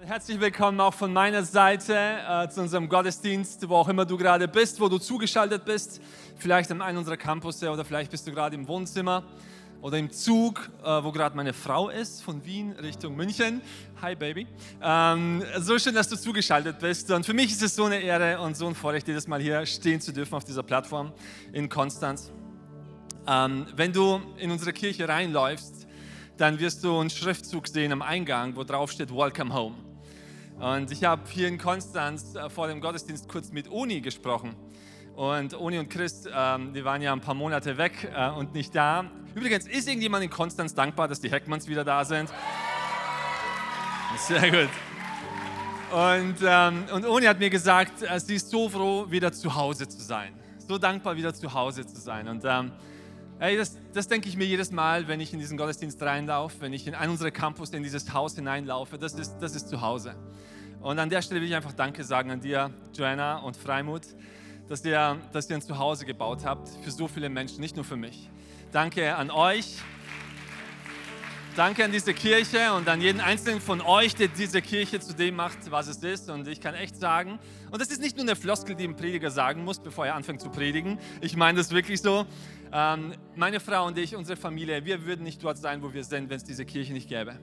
Herzlich willkommen auch von meiner Seite äh, zu unserem Gottesdienst, wo auch immer du gerade bist, wo du zugeschaltet bist. Vielleicht an einem unserer Campus oder vielleicht bist du gerade im Wohnzimmer oder im Zug, äh, wo gerade meine Frau ist, von Wien Richtung München. Hi Baby. Ähm, so schön, dass du zugeschaltet bist. Und für mich ist es so eine Ehre und so ein Vorrecht, jedes Mal hier stehen zu dürfen auf dieser Plattform in Konstanz. Ähm, wenn du in unsere Kirche reinläufst, dann wirst du einen Schriftzug sehen am Eingang, wo drauf steht Welcome Home. Und ich habe hier in Konstanz äh, vor dem Gottesdienst kurz mit Uni gesprochen. Und Uni und Chris, ähm, die waren ja ein paar Monate weg äh, und nicht da. Übrigens, ist irgendjemand in Konstanz dankbar, dass die Heckmanns wieder da sind? Sehr gut. Und, ähm, und Uni hat mir gesagt, äh, sie ist so froh, wieder zu Hause zu sein. So dankbar, wieder zu Hause zu sein. Und ähm, Hey, das, das denke ich mir jedes Mal, wenn ich in diesen Gottesdienst reinlaufe, wenn ich in einen unserer Campus in dieses Haus hineinlaufe. Das ist, das ist zu Hause. Und an der Stelle will ich einfach Danke sagen an dir, Joanna und Freimut, dass ihr, dass ihr ein Zuhause gebaut habt für so viele Menschen, nicht nur für mich. Danke an euch. Danke an diese Kirche und an jeden einzelnen von euch, der diese Kirche zu dem macht, was es ist. Und ich kann echt sagen, und das ist nicht nur eine Floskel, die ein Prediger sagen muss, bevor er anfängt zu predigen. Ich meine das wirklich so. Ähm, meine Frau und ich, unsere Familie, wir würden nicht dort sein, wo wir sind, wenn es diese Kirche nicht gäbe.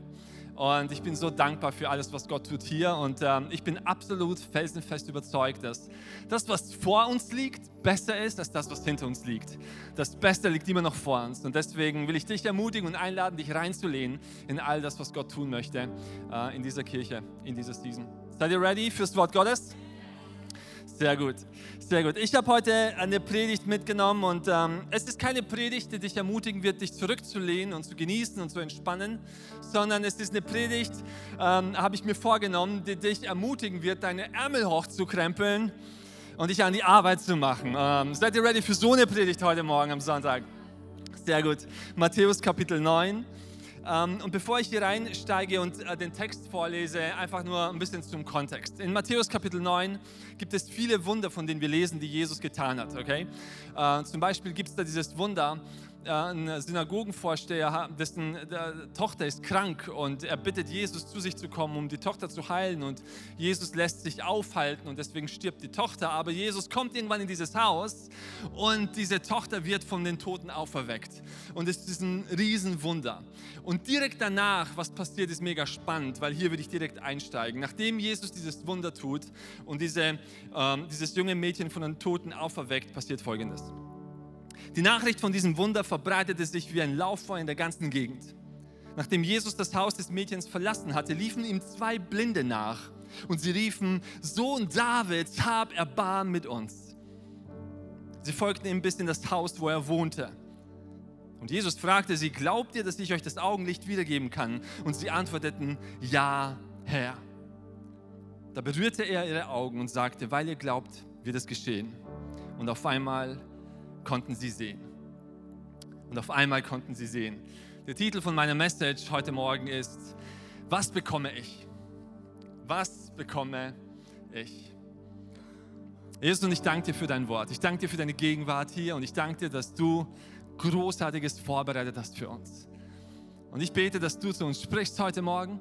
Und ich bin so dankbar für alles, was Gott tut hier. Und ähm, ich bin absolut felsenfest überzeugt, dass das, was vor uns liegt, besser ist als das, was hinter uns liegt. Das Beste liegt immer noch vor uns. Und deswegen will ich dich ermutigen und einladen, dich reinzulehnen in all das, was Gott tun möchte äh, in dieser Kirche, in dieser Season. Seid ihr ready fürs Wort Gottes? Sehr gut, sehr gut. Ich habe heute eine Predigt mitgenommen und ähm, es ist keine Predigt, die dich ermutigen wird, dich zurückzulehnen und zu genießen und zu entspannen, sondern es ist eine Predigt, ähm, habe ich mir vorgenommen, die dich ermutigen wird, deine Ärmel hochzukrempeln und dich an die Arbeit zu machen. Ähm, seid ihr ready für so eine Predigt heute Morgen am Sonntag? Sehr gut. Matthäus Kapitel 9. Ähm, und bevor ich hier reinsteige und äh, den Text vorlese, einfach nur ein bisschen zum Kontext. In Matthäus Kapitel 9 gibt es viele Wunder, von denen wir lesen, die Jesus getan hat. Okay? Äh, zum Beispiel gibt es da dieses Wunder, ein Synagogenvorsteher, dessen Tochter ist krank und er bittet Jesus zu sich zu kommen, um die Tochter zu heilen und Jesus lässt sich aufhalten und deswegen stirbt die Tochter. Aber Jesus kommt irgendwann in dieses Haus und diese Tochter wird von den Toten auferweckt und es ist ein Riesenwunder. Und direkt danach, was passiert, ist mega spannend, weil hier würde ich direkt einsteigen. Nachdem Jesus dieses Wunder tut und diese, ähm, dieses junge Mädchen von den Toten auferweckt, passiert Folgendes. Die Nachricht von diesem Wunder verbreitete sich wie ein Lauffeuer in der ganzen Gegend. Nachdem Jesus das Haus des Mädchens verlassen hatte, liefen ihm zwei Blinde nach und sie riefen, Sohn Davids, hab Erbarm mit uns. Sie folgten ihm bis in das Haus, wo er wohnte. Und Jesus fragte sie, glaubt ihr, dass ich euch das Augenlicht wiedergeben kann? Und sie antworteten, ja, Herr. Da berührte er ihre Augen und sagte, weil ihr glaubt, wird es geschehen. Und auf einmal konnten sie sehen. Und auf einmal konnten sie sehen. Der Titel von meiner Message heute Morgen ist, was bekomme ich? Was bekomme ich? Jesus, und ich danke dir für dein Wort. Ich danke dir für deine Gegenwart hier und ich danke dir, dass du Großartiges vorbereitet hast für uns. Und ich bete, dass du zu uns sprichst heute Morgen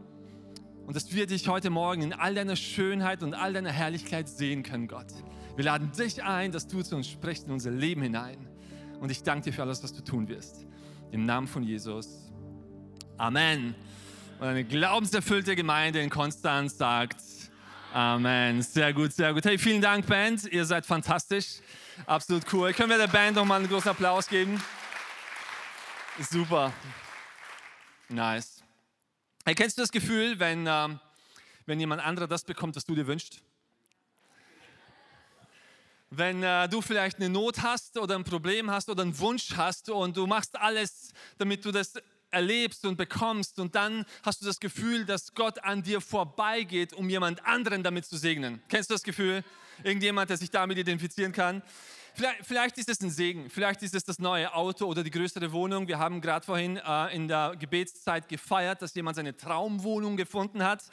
und dass wir dich heute Morgen in all deiner Schönheit und all deiner Herrlichkeit sehen können, Gott. Wir laden dich ein, dass du zu uns sprichst in unser Leben hinein. Und ich danke dir für alles, was du tun wirst. Im Namen von Jesus. Amen. Und eine glaubenserfüllte Gemeinde in Konstanz sagt Amen. Sehr gut, sehr gut. Hey, vielen Dank, Band. Ihr seid fantastisch. Absolut cool. Können wir der Band nochmal einen großen Applaus geben? Super. Nice. Hey, kennst du das Gefühl, wenn, ähm, wenn jemand anderer das bekommt, was du dir wünschst? Wenn äh, du vielleicht eine Not hast oder ein Problem hast oder einen Wunsch hast und du machst alles, damit du das erlebst und bekommst und dann hast du das Gefühl, dass Gott an dir vorbeigeht, um jemand anderen damit zu segnen. Kennst du das Gefühl? Irgendjemand, der sich damit identifizieren kann? Vielleicht, vielleicht, ist es ein Segen, vielleicht ist es das neue Auto oder die größere Wohnung. Wir haben gerade vorhin äh, in der Gebetszeit gefeiert, dass jemand seine Traumwohnung gefunden hat.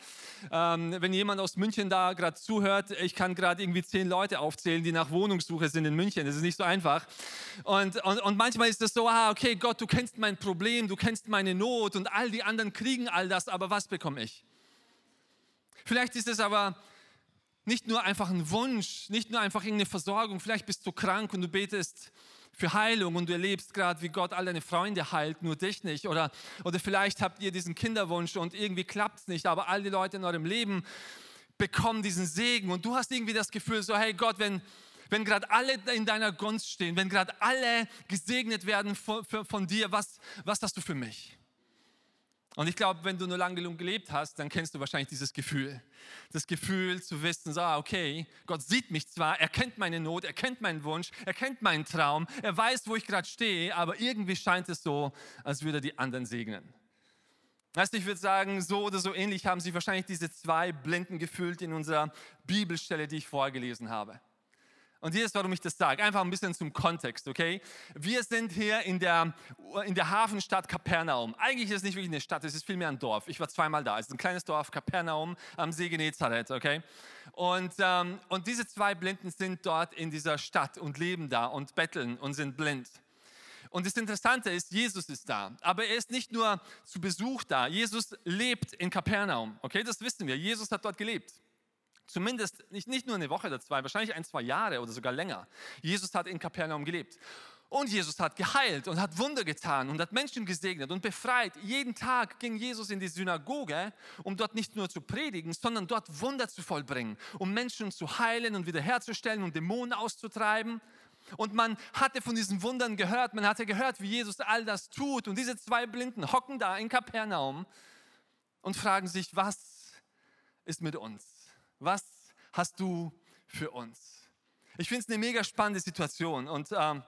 Ähm, wenn jemand aus München da gerade zuhört, ich kann gerade irgendwie zehn Leute aufzählen, die nach Wohnungssuche sind in München. Das ist nicht so einfach. Und, und, und manchmal ist es so, ah, okay, Gott, du kennst mein Problem, du kennst meine Not und all die anderen kriegen all das, aber was bekomme ich? Vielleicht ist es aber nicht nur einfach ein Wunsch, nicht nur einfach irgendeine Versorgung. Vielleicht bist du krank und du betest für Heilung und du erlebst gerade, wie Gott all deine Freunde heilt, nur dich nicht. Oder, oder vielleicht habt ihr diesen Kinderwunsch und irgendwie klappt es nicht, aber all die Leute in eurem Leben bekommen diesen Segen und du hast irgendwie das Gefühl, so hey Gott, wenn, wenn gerade alle in deiner Gunst stehen, wenn gerade alle gesegnet werden von, von dir, was, was hast du für mich? Und ich glaube, wenn du nur lang genug gelebt hast, dann kennst du wahrscheinlich dieses Gefühl. Das Gefühl zu wissen, so, ah, okay, Gott sieht mich zwar, er kennt meine Not, er kennt meinen Wunsch, er kennt meinen Traum, er weiß, wo ich gerade stehe, aber irgendwie scheint es so, als würde er die anderen segnen. Weißt du, ich würde sagen, so oder so ähnlich haben sich wahrscheinlich diese zwei Blinden gefühlt in unserer Bibelstelle, die ich vorgelesen habe. Und hier ist, warum ich das sage. Einfach ein bisschen zum Kontext, okay? Wir sind hier in der, in der Hafenstadt Kapernaum. Eigentlich ist es nicht wirklich eine Stadt, es ist vielmehr ein Dorf. Ich war zweimal da. Es ist ein kleines Dorf, Kapernaum am See Genezareth, okay? Und, ähm, und diese zwei Blinden sind dort in dieser Stadt und leben da und betteln und sind blind. Und das Interessante ist, Jesus ist da. Aber er ist nicht nur zu Besuch da. Jesus lebt in Kapernaum. Okay, das wissen wir. Jesus hat dort gelebt. Zumindest nicht, nicht nur eine Woche oder zwei, wahrscheinlich ein, zwei Jahre oder sogar länger. Jesus hat in Kapernaum gelebt. Und Jesus hat geheilt und hat Wunder getan und hat Menschen gesegnet und befreit. Jeden Tag ging Jesus in die Synagoge, um dort nicht nur zu predigen, sondern dort Wunder zu vollbringen, um Menschen zu heilen und wiederherzustellen und Dämonen auszutreiben. Und man hatte von diesen Wundern gehört, man hatte gehört, wie Jesus all das tut. Und diese zwei Blinden hocken da in Kapernaum und fragen sich, was ist mit uns? Was hast du für uns? Ich finde es eine mega spannende Situation und ähm,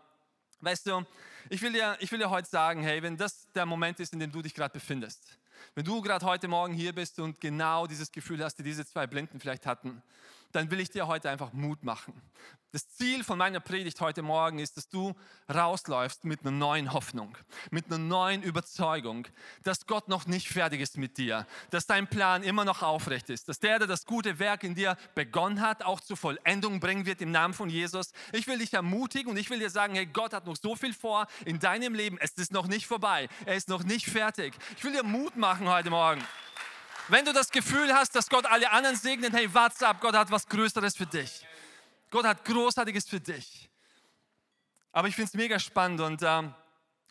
weißt du, ich will, dir, ich will dir heute sagen, hey, wenn das der Moment ist, in dem du dich gerade befindest, wenn du gerade heute Morgen hier bist und genau dieses Gefühl hast, die diese zwei Blinden vielleicht hatten, dann will ich dir heute einfach Mut machen. Das Ziel von meiner Predigt heute Morgen ist, dass du rausläufst mit einer neuen Hoffnung, mit einer neuen Überzeugung, dass Gott noch nicht fertig ist mit dir, dass dein Plan immer noch aufrecht ist, dass der, der das gute Werk in dir begonnen hat, auch zur Vollendung bringen wird im Namen von Jesus. Ich will dich ermutigen und ich will dir sagen, hey, Gott hat noch so viel vor in deinem Leben. Es ist noch nicht vorbei. Er ist noch nicht fertig. Ich will dir Mut machen heute Morgen. Wenn du das Gefühl hast, dass Gott alle anderen segnet, hey, warte ab, Gott hat was Größeres für dich. Gott hat Großartiges für dich. Aber ich finde es mega spannend und ähm,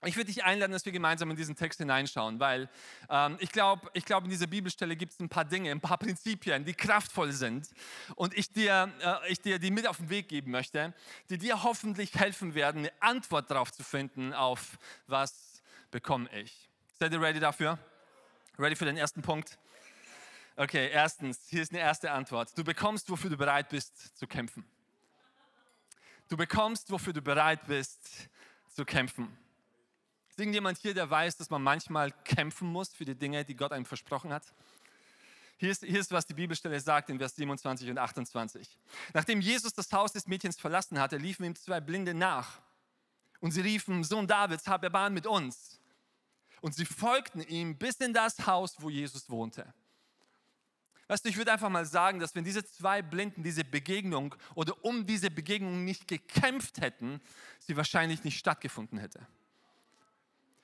ich würde dich einladen, dass wir gemeinsam in diesen Text hineinschauen, weil ähm, ich glaube, ich glaub, in dieser Bibelstelle gibt es ein paar Dinge, ein paar Prinzipien, die kraftvoll sind und ich dir, äh, ich dir die mit auf den Weg geben möchte, die dir hoffentlich helfen werden, eine Antwort darauf zu finden, auf was bekomme ich. Seid ihr ready dafür? Ready für den ersten Punkt? Okay, erstens, hier ist eine erste Antwort. Du bekommst, wofür du bereit bist zu kämpfen. Du bekommst, wofür du bereit bist zu kämpfen. Ist irgendjemand hier, der weiß, dass man manchmal kämpfen muss für die Dinge, die Gott einem versprochen hat? Hier ist, hier ist, was die Bibelstelle sagt in Vers 27 und 28. Nachdem Jesus das Haus des Mädchens verlassen hatte, liefen ihm zwei Blinde nach. Und sie riefen, Sohn Davids, hab Erbarmen mit uns. Und sie folgten ihm bis in das Haus, wo Jesus wohnte. Weißt du, ich würde einfach mal sagen, dass wenn diese zwei Blinden diese Begegnung oder um diese Begegnung nicht gekämpft hätten, sie wahrscheinlich nicht stattgefunden hätte.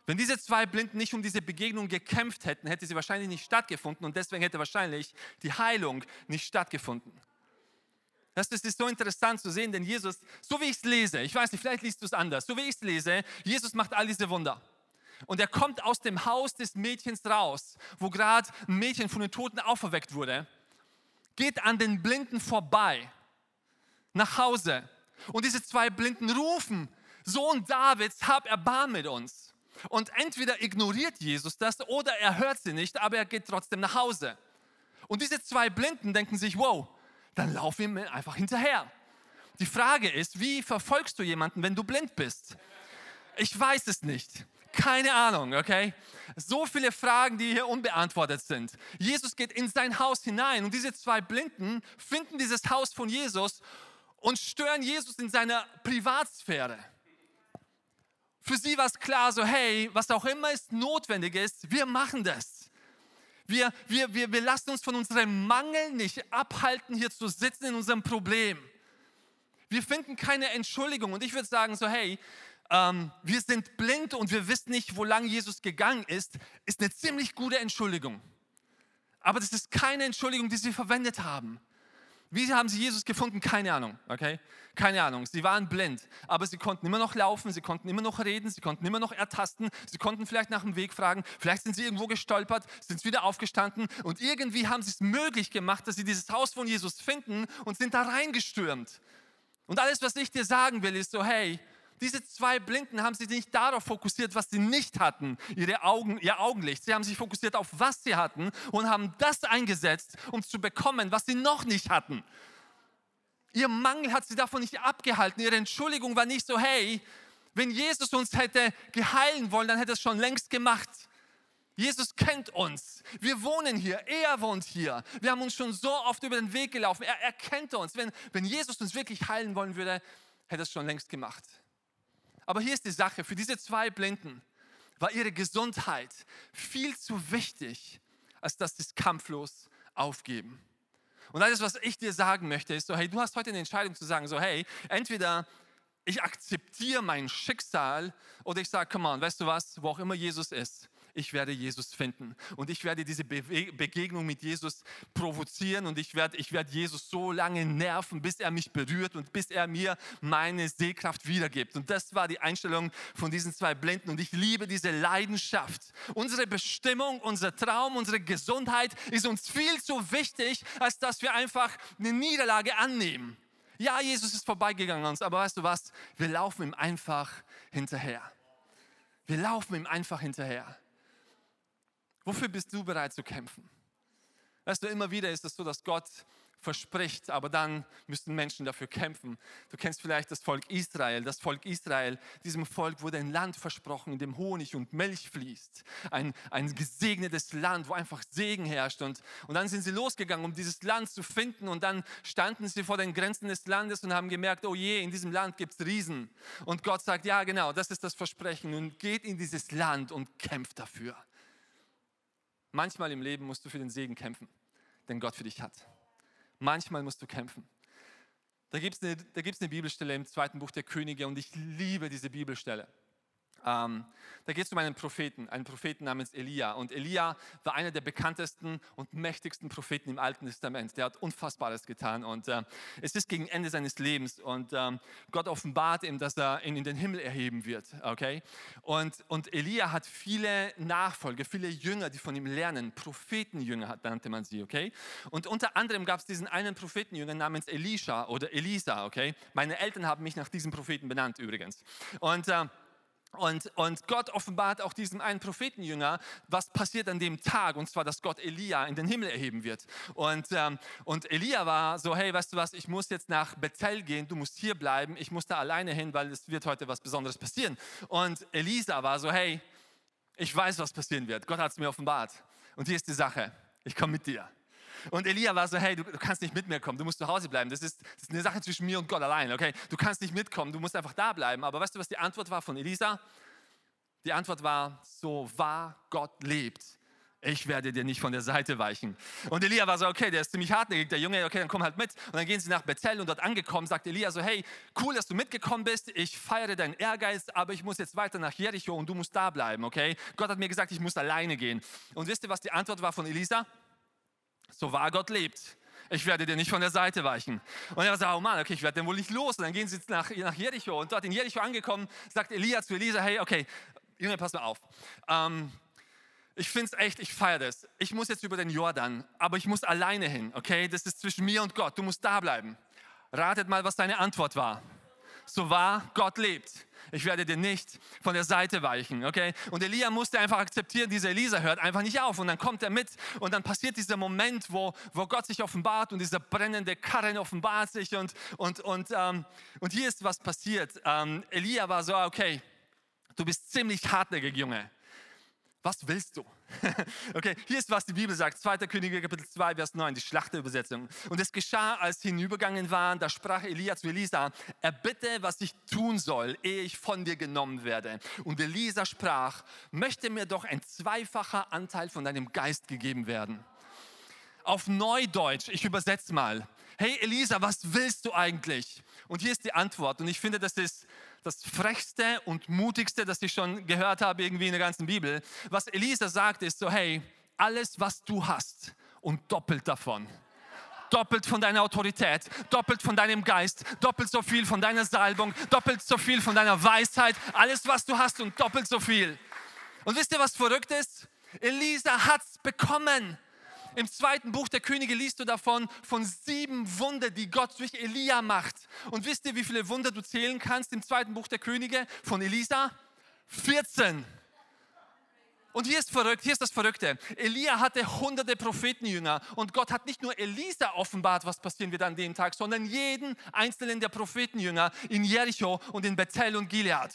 Wenn diese zwei Blinden nicht um diese Begegnung gekämpft hätten, hätte sie wahrscheinlich nicht stattgefunden und deswegen hätte wahrscheinlich die Heilung nicht stattgefunden. Das ist so interessant zu sehen, denn Jesus, so wie ich es lese, ich weiß nicht, vielleicht liest du es anders, so wie ich es lese, Jesus macht all diese Wunder. Und er kommt aus dem Haus des Mädchens raus, wo gerade ein Mädchen von den Toten auferweckt wurde, geht an den Blinden vorbei, nach Hause. Und diese zwei Blinden rufen, Sohn Davids, hab Erbarm mit uns. Und entweder ignoriert Jesus das oder er hört sie nicht, aber er geht trotzdem nach Hause. Und diese zwei Blinden denken sich, wow, dann laufen wir einfach hinterher. Die Frage ist, wie verfolgst du jemanden, wenn du blind bist? Ich weiß es nicht. Keine Ahnung, okay? So viele Fragen, die hier unbeantwortet sind. Jesus geht in sein Haus hinein und diese zwei Blinden finden dieses Haus von Jesus und stören Jesus in seiner Privatsphäre. Für sie war es klar, so hey, was auch immer es notwendig ist, wir machen das. Wir, wir, wir, wir lassen uns von unserem Mangel nicht abhalten, hier zu sitzen in unserem Problem. Wir finden keine Entschuldigung. Und ich würde sagen, so hey, ähm, wir sind blind und wir wissen nicht, wo lang Jesus gegangen ist, ist eine ziemlich gute Entschuldigung. Aber das ist keine Entschuldigung, die sie verwendet haben. Wie haben sie Jesus gefunden? Keine Ahnung, okay? Keine Ahnung. Sie waren blind, aber sie konnten immer noch laufen, sie konnten immer noch reden, sie konnten immer noch ertasten, sie konnten vielleicht nach dem Weg fragen, vielleicht sind sie irgendwo gestolpert, sind wieder aufgestanden und irgendwie haben sie es möglich gemacht, dass sie dieses Haus von Jesus finden und sind da reingestürmt. Und alles, was ich dir sagen will, ist so, hey, diese zwei Blinden haben sich nicht darauf fokussiert, was sie nicht hatten, ihre Augen, ihr Augenlicht. Sie haben sich fokussiert auf, was sie hatten und haben das eingesetzt, um zu bekommen, was sie noch nicht hatten. Ihr Mangel hat sie davon nicht abgehalten. Ihre Entschuldigung war nicht so, hey, wenn Jesus uns hätte geheilen wollen, dann hätte er es schon längst gemacht. Jesus kennt uns. Wir wohnen hier. Er wohnt hier. Wir haben uns schon so oft über den Weg gelaufen. Er, er kennt uns. Wenn, wenn Jesus uns wirklich heilen wollen würde, hätte er es schon längst gemacht. Aber hier ist die Sache, für diese zwei Blinden war ihre Gesundheit viel zu wichtig, als dass sie es kampflos aufgeben. Und alles, was ich dir sagen möchte, ist so, hey, du hast heute eine Entscheidung zu sagen, so, hey, entweder ich akzeptiere mein Schicksal oder ich sage, come on, weißt du was, wo auch immer Jesus ist, ich werde Jesus finden. Und ich werde diese Begegnung mit Jesus provozieren und ich werde, ich werde Jesus so lange nerven, bis er mich berührt und bis er mir meine Sehkraft wiedergibt. Und das war die Einstellung von diesen zwei Blinden. Und ich liebe diese Leidenschaft. Unsere Bestimmung, unser Traum, unsere Gesundheit ist uns viel zu wichtig, als dass wir einfach eine Niederlage annehmen. Ja, Jesus ist vorbeigegangen an uns, aber weißt du was? Wir laufen ihm einfach hinterher. Wir laufen ihm einfach hinterher. Wofür bist du bereit zu kämpfen? Weißt du, immer wieder ist es so, dass Gott verspricht, aber dann müssen Menschen dafür kämpfen. Du kennst vielleicht das Volk Israel. Das Volk Israel, diesem Volk wurde ein Land versprochen, in dem Honig und Milch fließt. Ein, ein gesegnetes Land, wo einfach Segen herrscht. Und, und dann sind sie losgegangen, um dieses Land zu finden. Und dann standen sie vor den Grenzen des Landes und haben gemerkt, oh je, in diesem Land gibt es Riesen. Und Gott sagt, ja genau, das ist das Versprechen. Und geht in dieses Land und kämpft dafür. Manchmal im Leben musst du für den Segen kämpfen, den Gott für dich hat. Manchmal musst du kämpfen. Da gibt es eine, eine Bibelstelle im zweiten Buch der Könige und ich liebe diese Bibelstelle. Ähm, da geht es um einen Propheten, einen Propheten namens Elia. Und Elia war einer der bekanntesten und mächtigsten Propheten im Alten Testament. Der hat Unfassbares getan. Und äh, es ist gegen Ende seines Lebens. Und ähm, Gott offenbart ihm, dass er ihn in den Himmel erheben wird. Okay? Und, und Elia hat viele Nachfolger, viele Jünger, die von ihm lernen. Prophetenjünger nannte man sie. Okay? Und unter anderem gab es diesen einen Prophetenjünger namens Elisha oder Elisa. Okay? Meine Eltern haben mich nach diesem Propheten benannt übrigens. Und äh, und, und Gott offenbart auch diesem einen Prophetenjünger, was passiert an dem Tag, und zwar, dass Gott Elia in den Himmel erheben wird. Und, ähm, und Elia war so, hey, weißt du was, ich muss jetzt nach Bethel gehen, du musst hier bleiben, ich muss da alleine hin, weil es wird heute was Besonderes passieren. Und Elisa war so, hey, ich weiß, was passieren wird, Gott hat es mir offenbart. Und hier ist die Sache, ich komme mit dir. Und Elia war so, hey, du, du, kannst nicht mit mir kommen, du musst zu Hause bleiben. Das ist, das ist eine Sache zwischen mir und Gott allein, okay? Du kannst nicht mitkommen, du musst einfach da bleiben. Aber weißt du, was die Antwort war von Elisa? Die Antwort war, so wahr Gott lebt, ich werde dir nicht von der Seite weichen. Und Elia war so, okay, der ist ziemlich hartnäckig, der Junge, okay, dann komm halt mit. Und dann gehen sie nach Bethel und dort angekommen, sagt Elia so, hey, cool, dass du mitgekommen bist, ich feiere deinen Ehrgeiz, aber ich muss jetzt weiter nach Jericho und du musst da bleiben, okay? Gott hat mir gesagt, ich muss alleine gehen. Und wisst ihr, was die Antwort war von Elisa? So wahr Gott lebt. Ich werde dir nicht von der Seite weichen. Und er sagt, oh Mann, okay, ich werde den wohl nicht los. Und dann gehen sie nach, nach Jericho. Und dort in Jericho angekommen, sagt Elia zu Elisa, hey, okay, Junge, pass mal auf. Ähm, ich finde es echt, ich feiere das. Ich muss jetzt über den Jordan, aber ich muss alleine hin, okay? Das ist zwischen mir und Gott. Du musst da bleiben. Ratet mal, was deine Antwort war. So wahr Gott lebt ich werde dir nicht von der Seite weichen, okay? Und Elia musste einfach akzeptieren, diese Elisa hört einfach nicht auf und dann kommt er mit und dann passiert dieser Moment, wo, wo Gott sich offenbart und dieser brennende Karren offenbart sich und, und, und, ähm, und hier ist was passiert. Ähm, Elia war so, okay, du bist ziemlich hartnäckig, Junge. Was willst du? Okay, hier ist, was die Bibel sagt. 2. Könige, Kapitel 2, Vers 9, die Schlachterübersetzung. Und es geschah, als sie hinübergegangen waren, da sprach Elia zu Elisa, erbitte, was ich tun soll, ehe ich von dir genommen werde. Und Elisa sprach, möchte mir doch ein zweifacher Anteil von deinem Geist gegeben werden. Auf Neudeutsch, ich übersetze mal. Hey Elisa, was willst du eigentlich? Und hier ist die Antwort. Und ich finde, das ist das frechste und mutigste, das ich schon gehört habe irgendwie in der ganzen Bibel. Was Elisa sagt, ist so, hey, alles, was du hast und doppelt davon. Doppelt von deiner Autorität, doppelt von deinem Geist, doppelt so viel von deiner Salbung, doppelt so viel von deiner Weisheit, alles, was du hast und doppelt so viel. Und wisst ihr, was verrückt ist? Elisa hat's bekommen. Im zweiten Buch der Könige liest du davon, von sieben Wunder, die Gott durch Elia macht. Und wisst ihr, wie viele Wunder du zählen kannst im zweiten Buch der Könige von Elisa? 14. Und hier ist verrückt, hier ist das Verrückte. Elia hatte hunderte Prophetenjünger und Gott hat nicht nur Elisa offenbart, was passieren wird an dem Tag, sondern jeden einzelnen der Prophetenjünger in Jericho und in Bethel und Gilead.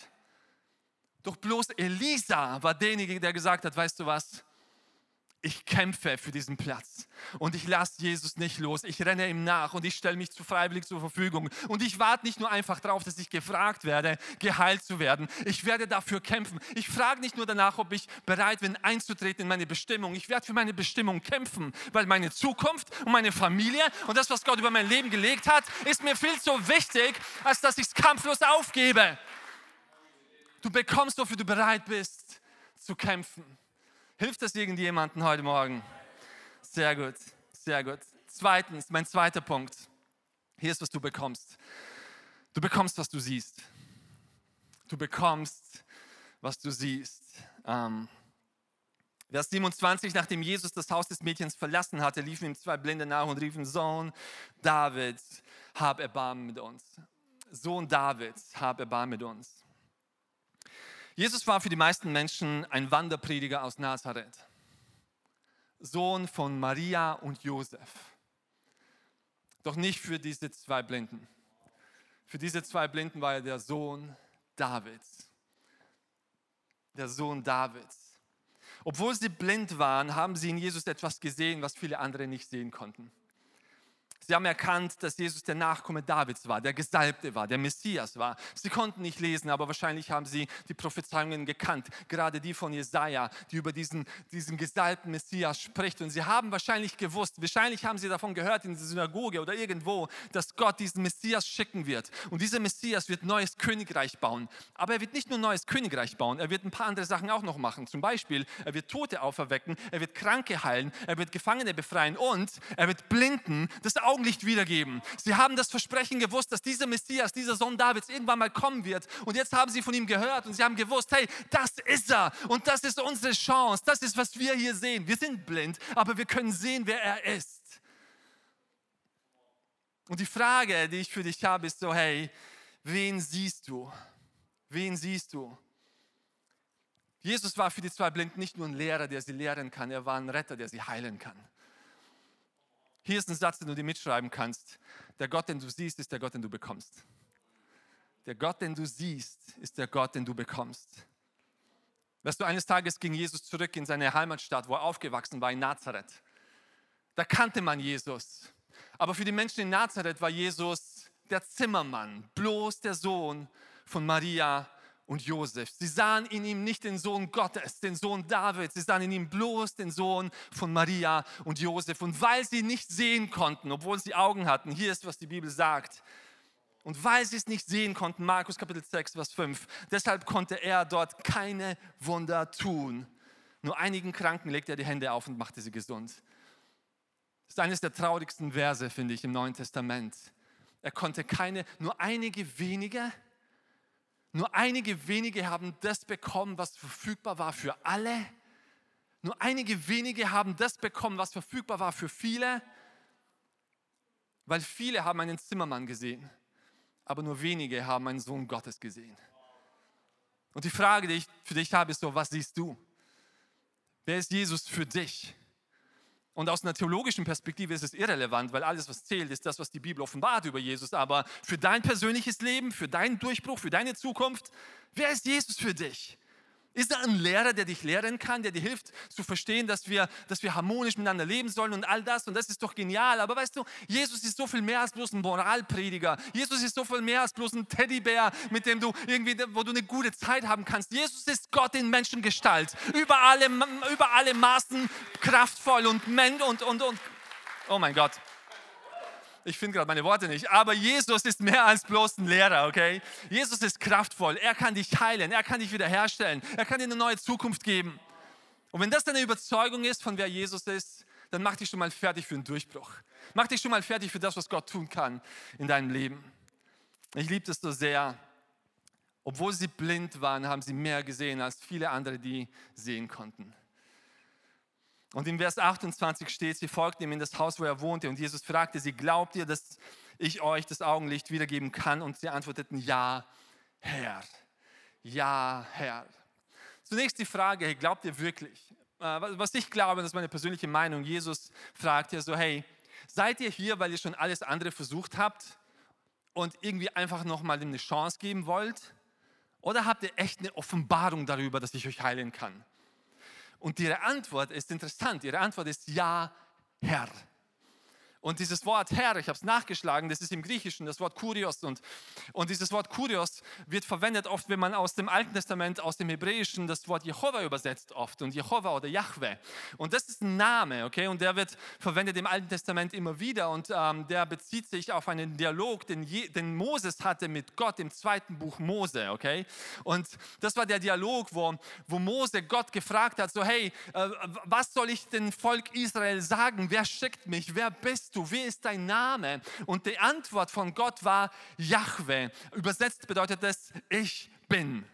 Doch bloß Elisa war derjenige, der gesagt hat, weißt du was? Ich kämpfe für diesen Platz und ich lasse Jesus nicht los. Ich renne ihm nach und ich stelle mich zu freiwillig zur Verfügung. Und ich warte nicht nur einfach darauf, dass ich gefragt werde, geheilt zu werden. Ich werde dafür kämpfen. Ich frage nicht nur danach, ob ich bereit bin, einzutreten in meine Bestimmung. Ich werde für meine Bestimmung kämpfen, weil meine Zukunft und meine Familie und das, was Gott über mein Leben gelegt hat, ist mir viel zu wichtig, als dass ich es kampflos aufgebe. Du bekommst, wofür du bereit bist, zu kämpfen. Hilft das irgendjemandem heute Morgen? Sehr gut, sehr gut. Zweitens, mein zweiter Punkt. Hier ist, was du bekommst. Du bekommst, was du siehst. Du bekommst, was du siehst. Ähm, Vers 27, nachdem Jesus das Haus des Mädchens verlassen hatte, liefen ihm zwei Blinde nach und riefen, Sohn Davids, hab Erbarmen mit uns. Sohn Davids, hab Erbarmen mit uns. Jesus war für die meisten Menschen ein Wanderprediger aus Nazareth, Sohn von Maria und Josef. Doch nicht für diese zwei Blinden. Für diese zwei Blinden war er der Sohn Davids. Der Sohn Davids. Obwohl sie blind waren, haben sie in Jesus etwas gesehen, was viele andere nicht sehen konnten. Sie haben erkannt, dass Jesus der Nachkomme Davids war, der Gesalbte war, der Messias war. Sie konnten nicht lesen, aber wahrscheinlich haben sie die Prophezeiungen gekannt, gerade die von Jesaja, die über diesen, diesen gesalbten Messias spricht. Und sie haben wahrscheinlich gewusst, wahrscheinlich haben sie davon gehört in der Synagoge oder irgendwo, dass Gott diesen Messias schicken wird. Und dieser Messias wird neues Königreich bauen. Aber er wird nicht nur neues Königreich bauen, er wird ein paar andere Sachen auch noch machen. Zum Beispiel, er wird Tote auferwecken, er wird Kranke heilen, er wird Gefangene befreien und er wird Blinden das Auge Augenlicht wiedergeben. Sie haben das Versprechen gewusst, dass dieser Messias, dieser Sohn Davids irgendwann mal kommen wird. Und jetzt haben sie von ihm gehört und sie haben gewusst, hey, das ist er. Und das ist unsere Chance. Das ist, was wir hier sehen. Wir sind blind, aber wir können sehen, wer er ist. Und die Frage, die ich für dich habe, ist so, hey, wen siehst du? Wen siehst du? Jesus war für die zwei Blinden nicht nur ein Lehrer, der sie lehren kann, er war ein Retter, der sie heilen kann. Hier ist ein Satz, den du dir mitschreiben kannst. Der Gott, den du siehst, ist der Gott, den du bekommst. Der Gott, den du siehst, ist der Gott, den du bekommst. Weißt du, eines Tages ging Jesus zurück in seine Heimatstadt, wo er aufgewachsen war, in Nazareth. Da kannte man Jesus. Aber für die Menschen in Nazareth war Jesus der Zimmermann, bloß der Sohn von Maria und Josef. Sie sahen in ihm nicht den Sohn Gottes, den Sohn Davids, sie sahen in ihm bloß den Sohn von Maria und Josef. Und weil sie nicht sehen konnten, obwohl sie Augen hatten, hier ist, was die Bibel sagt, und weil sie es nicht sehen konnten, Markus Kapitel 6, Vers 5, deshalb konnte er dort keine Wunder tun. Nur einigen Kranken legte er die Hände auf und machte sie gesund. Das ist eines der traurigsten Verse, finde ich, im Neuen Testament. Er konnte keine, nur einige wenige nur einige wenige haben das bekommen, was verfügbar war für alle. Nur einige wenige haben das bekommen, was verfügbar war für viele. Weil viele haben einen Zimmermann gesehen, aber nur wenige haben einen Sohn Gottes gesehen. Und die Frage, die ich für dich habe, ist so, was siehst du? Wer ist Jesus für dich? Und aus einer theologischen Perspektive ist es irrelevant, weil alles, was zählt, ist das, was die Bibel offenbart über Jesus. Aber für dein persönliches Leben, für deinen Durchbruch, für deine Zukunft, wer ist Jesus für dich? Ist er ein Lehrer, der dich lehren kann, der dir hilft zu verstehen, dass wir, dass wir harmonisch miteinander leben sollen und all das? Und das ist doch genial. Aber weißt du, Jesus ist so viel mehr als bloß ein Moralprediger. Jesus ist so viel mehr als bloß ein Teddybär, mit dem du irgendwie, wo du eine gute Zeit haben kannst. Jesus ist Gott in Menschengestalt. Über alle, über alle Maßen kraftvoll und, und, und, und. Oh mein Gott ich finde gerade meine Worte nicht, aber Jesus ist mehr als bloß ein Lehrer, okay? Jesus ist kraftvoll, er kann dich heilen, er kann dich wiederherstellen, er kann dir eine neue Zukunft geben. Und wenn das deine Überzeugung ist, von wer Jesus ist, dann mach dich schon mal fertig für einen Durchbruch. Mach dich schon mal fertig für das, was Gott tun kann in deinem Leben. Ich liebe das so sehr. Obwohl sie blind waren, haben sie mehr gesehen als viele andere, die sehen konnten. Und in Vers 28 steht, sie folgten ihm in das Haus, wo er wohnte. Und Jesus fragte sie, glaubt ihr, dass ich euch das Augenlicht wiedergeben kann? Und sie antworteten, ja, Herr. Ja, Herr. Zunächst die Frage, glaubt ihr wirklich? Äh, was ich glaube, das ist meine persönliche Meinung. Jesus fragt ja so, hey, seid ihr hier, weil ihr schon alles andere versucht habt und irgendwie einfach nochmal eine Chance geben wollt? Oder habt ihr echt eine Offenbarung darüber, dass ich euch heilen kann? Und ihre Antwort ist interessant. Ihre Antwort ist Ja, Herr. Und dieses Wort Herr, ich habe es nachgeschlagen, das ist im Griechischen das Wort Kurios. Und, und dieses Wort Kurios wird verwendet oft, wenn man aus dem Alten Testament, aus dem Hebräischen das Wort Jehova übersetzt oft. Und Jehova oder Yahweh. Und das ist ein Name, okay? Und der wird verwendet im Alten Testament immer wieder. Und ähm, der bezieht sich auf einen Dialog, den, Je, den Moses hatte mit Gott im zweiten Buch Mose, okay? Und das war der Dialog, wo, wo Mose Gott gefragt hat, so hey, äh, was soll ich dem Volk Israel sagen? Wer schickt mich? Wer bist du? Wie ist dein Name? Und die Antwort von Gott war Yahweh. Übersetzt bedeutet es, ich bin.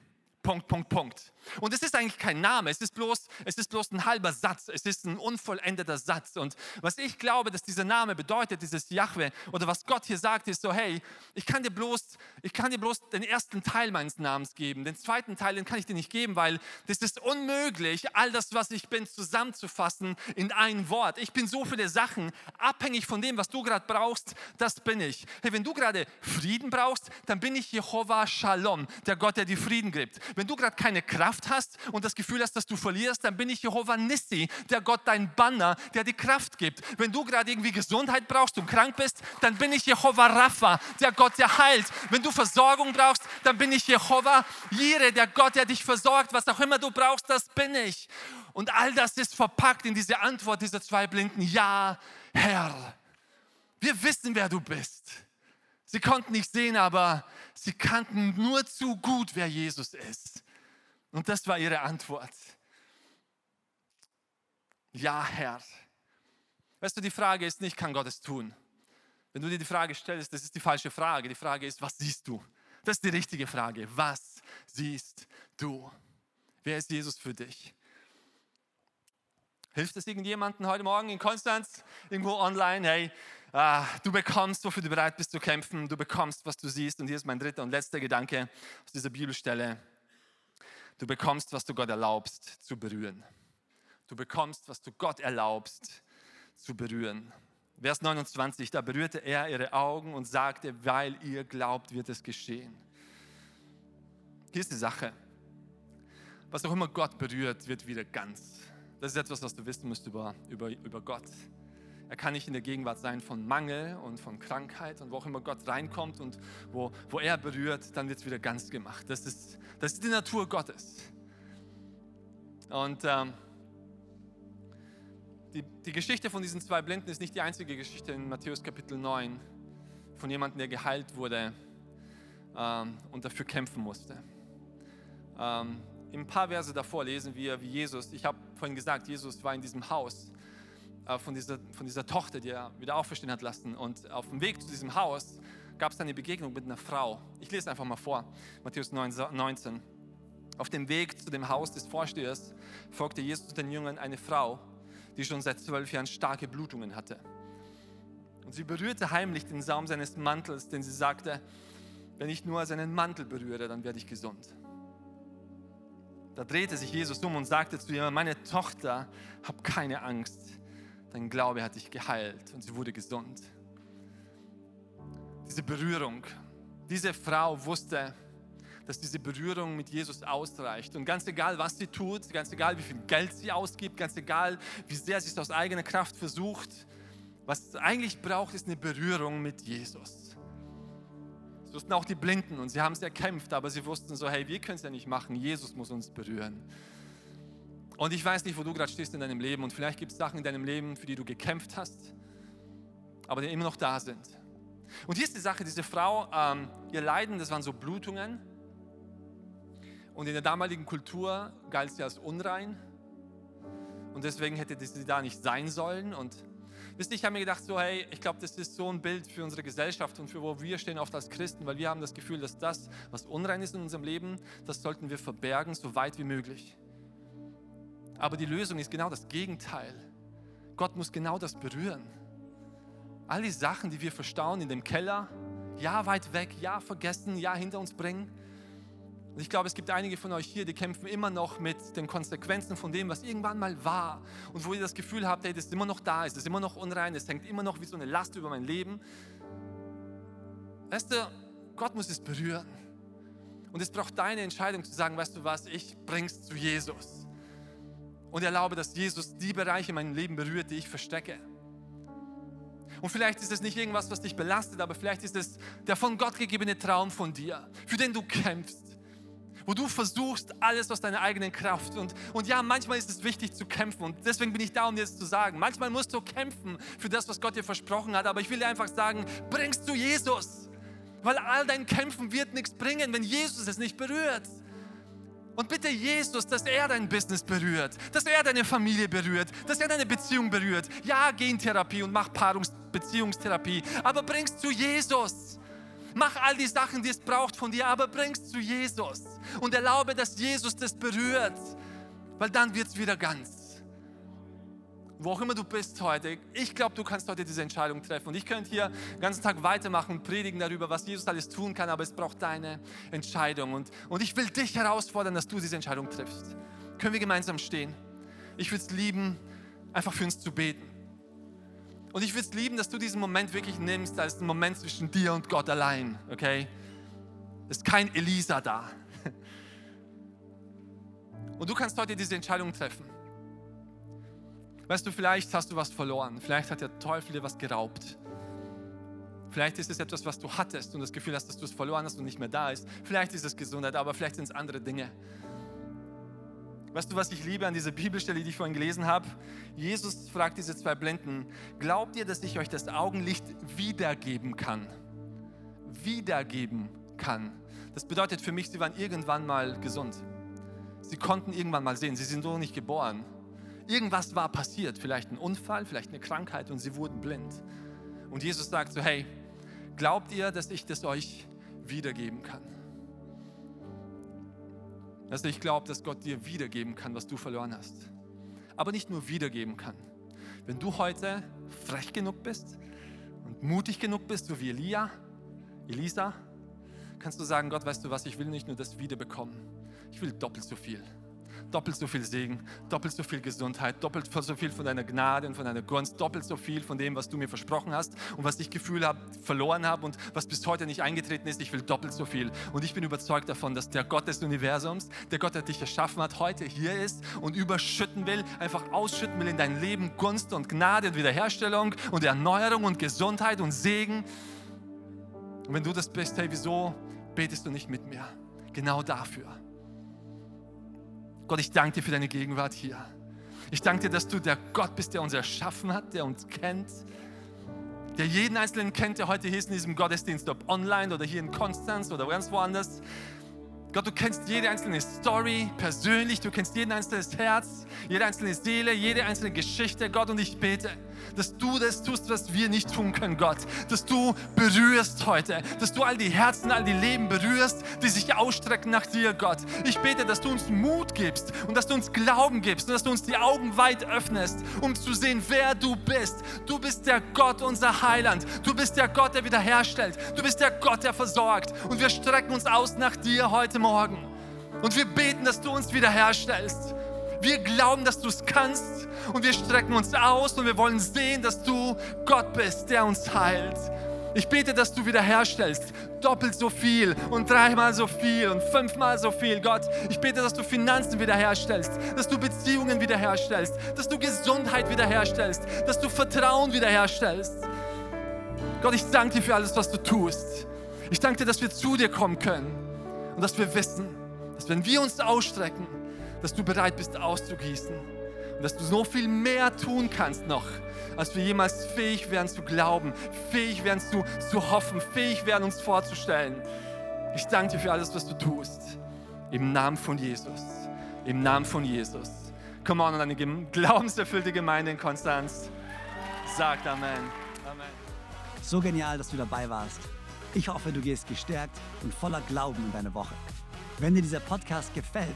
Punkt, Punkt, Punkt. Und es ist eigentlich kein Name, es ist, bloß, es ist bloß ein halber Satz, es ist ein unvollendeter Satz. Und was ich glaube, dass dieser Name bedeutet, dieses Yahweh, oder was Gott hier sagt, ist so, hey, ich kann dir bloß, ich kann dir bloß den ersten Teil meines Namens geben. Den zweiten Teil, den kann ich dir nicht geben, weil das ist unmöglich, all das, was ich bin, zusammenzufassen in ein Wort. Ich bin so viele Sachen, abhängig von dem, was du gerade brauchst, das bin ich. Hey, wenn du gerade Frieden brauchst, dann bin ich Jehovah Shalom, der Gott, der dir Frieden gibt. Wenn du gerade keine Kraft Kraft hast und das Gefühl hast, dass du verlierst, dann bin ich Jehovah Nissi, der Gott, dein Banner, der dir Kraft gibt. Wenn du gerade irgendwie Gesundheit brauchst und krank bist, dann bin ich Jehovah Rapha, der Gott, der heilt. Wenn du Versorgung brauchst, dann bin ich Jehovah Jire, der Gott, der dich versorgt. Was auch immer du brauchst, das bin ich. Und all das ist verpackt in diese Antwort dieser zwei Blinden. Ja, Herr. Wir wissen, wer du bist. Sie konnten nicht sehen, aber sie kannten nur zu gut, wer Jesus ist. Und das war ihre Antwort. Ja, Herr. Weißt du, die Frage ist nicht, kann Gott es tun? Wenn du dir die Frage stellst, das ist die falsche Frage. Die Frage ist, was siehst du? Das ist die richtige Frage. Was siehst du? Wer ist Jesus für dich? Hilft es irgendjemandem heute Morgen in Konstanz, irgendwo online? Hey, ah, du bekommst, wofür du bereit bist zu kämpfen, du bekommst, was du siehst. Und hier ist mein dritter und letzter Gedanke aus dieser Bibelstelle. Du bekommst, was du Gott erlaubst zu berühren. Du bekommst, was du Gott erlaubst zu berühren. Vers 29, da berührte er ihre Augen und sagte, weil ihr glaubt, wird es geschehen. Hier ist die Sache. Was auch immer Gott berührt, wird wieder ganz. Das ist etwas, was du wissen musst über, über, über Gott. Er kann nicht in der Gegenwart sein von Mangel und von Krankheit und wo auch immer Gott reinkommt und wo, wo er berührt, dann wird es wieder ganz gemacht. Das ist, das ist die Natur Gottes. Und ähm, die, die Geschichte von diesen zwei Blinden ist nicht die einzige Geschichte in Matthäus Kapitel 9 von jemandem, der geheilt wurde ähm, und dafür kämpfen musste. Ähm, in ein paar Verse davor lesen wir, wie Jesus, ich habe vorhin gesagt, Jesus war in diesem Haus von dieser, von dieser Tochter, die er wieder auferstehen hat lassen. Und auf dem Weg zu diesem Haus gab es eine Begegnung mit einer Frau. Ich lese einfach mal vor, Matthäus 19. Auf dem Weg zu dem Haus des Vorstehers folgte Jesus den Jüngern eine Frau, die schon seit zwölf Jahren starke Blutungen hatte. Und sie berührte heimlich den Saum seines Mantels, denn sie sagte, wenn ich nur seinen Mantel berühre, dann werde ich gesund. Da drehte sich Jesus um und sagte zu ihr, meine Tochter, hab keine Angst Dein Glaube hat dich geheilt und sie wurde gesund. Diese Berührung, diese Frau wusste, dass diese Berührung mit Jesus ausreicht. Und ganz egal, was sie tut, ganz egal, wie viel Geld sie ausgibt, ganz egal, wie sehr sie es aus eigener Kraft versucht, was es eigentlich braucht, ist eine Berührung mit Jesus. Das wussten auch die Blinden und sie haben es erkämpft, aber sie wussten so, hey, wir können es ja nicht machen, Jesus muss uns berühren. Und ich weiß nicht, wo du gerade stehst in deinem Leben und vielleicht gibt es Sachen in deinem Leben, für die du gekämpft hast, aber die immer noch da sind. Und hier ist die Sache, diese Frau, ähm, ihr Leiden, das waren so Blutungen. Und in der damaligen Kultur galt sie als unrein. Und deswegen hätte sie da nicht sein sollen. Und wisst ihr, ich habe mir gedacht, so, hey, ich glaube, das ist so ein Bild für unsere Gesellschaft und für wo wir stehen oft als Christen, weil wir haben das Gefühl, dass das, was unrein ist in unserem Leben, das sollten wir verbergen, so weit wie möglich. Aber die Lösung ist genau das Gegenteil. Gott muss genau das berühren. All die Sachen, die wir verstauen in dem Keller, ja weit weg, ja vergessen, ja hinter uns bringen. Und ich glaube, es gibt einige von euch hier, die kämpfen immer noch mit den Konsequenzen von dem, was irgendwann mal war. Und wo ihr das Gefühl habt, hey, das ist immer noch da, es ist immer noch unrein, es hängt immer noch wie so eine Last über mein Leben. Weißt du, Gott muss es berühren. Und es braucht deine Entscheidung zu sagen, weißt du was, ich bring's zu Jesus und erlaube, dass Jesus die Bereiche in meinem Leben berührt, die ich verstecke. Und vielleicht ist es nicht irgendwas, was dich belastet, aber vielleicht ist es der von Gott gegebene Traum von dir, für den du kämpfst, wo du versuchst, alles aus deiner eigenen Kraft. Und, und ja, manchmal ist es wichtig zu kämpfen und deswegen bin ich da, um dir das zu sagen. Manchmal musst du kämpfen für das, was Gott dir versprochen hat, aber ich will dir einfach sagen, bringst du Jesus. Weil all dein Kämpfen wird nichts bringen, wenn Jesus es nicht berührt. Und bitte Jesus, dass er dein Business berührt, dass er deine Familie berührt, dass er deine Beziehung berührt. Ja, Gentherapie und mach Paarungsbeziehungstherapie, aber bring's zu Jesus. Mach all die Sachen, die es braucht von dir, aber bring's zu Jesus. Und erlaube, dass Jesus das berührt, weil dann wird's wieder ganz wo auch immer du bist heute, ich glaube, du kannst heute diese Entscheidung treffen. Und ich könnte hier den ganzen Tag weitermachen, predigen darüber, was Jesus alles tun kann, aber es braucht deine Entscheidung. Und, und ich will dich herausfordern, dass du diese Entscheidung triffst. Können wir gemeinsam stehen? Ich würde es lieben, einfach für uns zu beten. Und ich würde es lieben, dass du diesen Moment wirklich nimmst als einen Moment zwischen dir und Gott allein, okay? Ist kein Elisa da. Und du kannst heute diese Entscheidung treffen. Weißt du, vielleicht hast du was verloren. Vielleicht hat der Teufel dir was geraubt. Vielleicht ist es etwas, was du hattest und das Gefühl hast, dass du es verloren hast und nicht mehr da ist. Vielleicht ist es Gesundheit, aber vielleicht sind es andere Dinge. Weißt du, was ich liebe an dieser Bibelstelle, die ich vorhin gelesen habe? Jesus fragt diese zwei Blinden, glaubt ihr, dass ich euch das Augenlicht wiedergeben kann? Wiedergeben kann. Das bedeutet für mich, sie waren irgendwann mal gesund. Sie konnten irgendwann mal sehen. Sie sind so nicht geboren. Irgendwas war passiert, vielleicht ein Unfall, vielleicht eine Krankheit und sie wurden blind. Und Jesus sagt so, hey, glaubt ihr, dass ich das euch wiedergeben kann? Also ich glaube, dass Gott dir wiedergeben kann, was du verloren hast. Aber nicht nur wiedergeben kann. Wenn du heute frech genug bist und mutig genug bist, so wie Elia, Elisa, kannst du sagen, Gott, weißt du was, ich will nicht nur das wiederbekommen, ich will doppelt so viel doppelt so viel Segen, doppelt so viel Gesundheit, doppelt so viel von deiner Gnade und von deiner Gunst, doppelt so viel von dem, was du mir versprochen hast und was ich Gefühl habe, verloren habe und was bis heute nicht eingetreten ist. Ich will doppelt so viel. Und ich bin überzeugt davon, dass der Gott des Universums, der Gott, der dich erschaffen hat, heute hier ist und überschütten will, einfach ausschütten will in dein Leben Gunst und Gnade und Wiederherstellung und Erneuerung und Gesundheit und Segen. Und wenn du das bist, hey, wieso betest du nicht mit mir? Genau dafür. Gott, ich danke dir für deine Gegenwart hier. Ich danke dir, dass du der Gott bist, der uns erschaffen hat, der uns kennt, der jeden Einzelnen kennt, der heute hier ist in diesem Gottesdienst, ob online oder hier in Konstanz oder ganz woanders. Gott, du kennst jede einzelne Story persönlich, du kennst jeden einzelnen Herz, jede einzelne Seele, jede einzelne Geschichte, Gott. Und ich bete, dass du das tust, was wir nicht tun können, Gott. Dass du berührst heute, dass du all die Herzen, all die Leben berührst, die sich ausstrecken nach dir, Gott. Ich bete, dass du uns Mut gibst und dass du uns Glauben gibst und dass du uns die Augen weit öffnest, um zu sehen, wer du bist. Du bist der Gott, unser Heiland. Du bist der Gott, der wiederherstellt. Du bist der Gott, der versorgt. Und wir strecken uns aus nach dir heute Morgen. Und wir beten, dass du uns wiederherstellst. Wir glauben, dass du es kannst und wir strecken uns aus und wir wollen sehen, dass du Gott bist, der uns heilt. Ich bete, dass du wiederherstellst. Doppelt so viel und dreimal so viel und fünfmal so viel. Gott, ich bete, dass du Finanzen wiederherstellst, dass du Beziehungen wiederherstellst, dass du Gesundheit wiederherstellst, dass du Vertrauen wiederherstellst. Gott, ich danke dir für alles, was du tust. Ich danke dir, dass wir zu dir kommen können und dass wir wissen, dass wenn wir uns ausstrecken, dass du bereit bist auszugießen und dass du so viel mehr tun kannst noch, als wir jemals fähig wären zu glauben, fähig wären zu, zu hoffen, fähig wären uns vorzustellen. Ich danke dir für alles, was du tust. Im Namen von Jesus. Im Namen von Jesus. Come on, und eine glaubenserfüllte Gemeinde in Konstanz sagt Amen. Amen. So genial, dass du dabei warst. Ich hoffe, du gehst gestärkt und voller Glauben in deine Woche. Wenn dir dieser Podcast gefällt,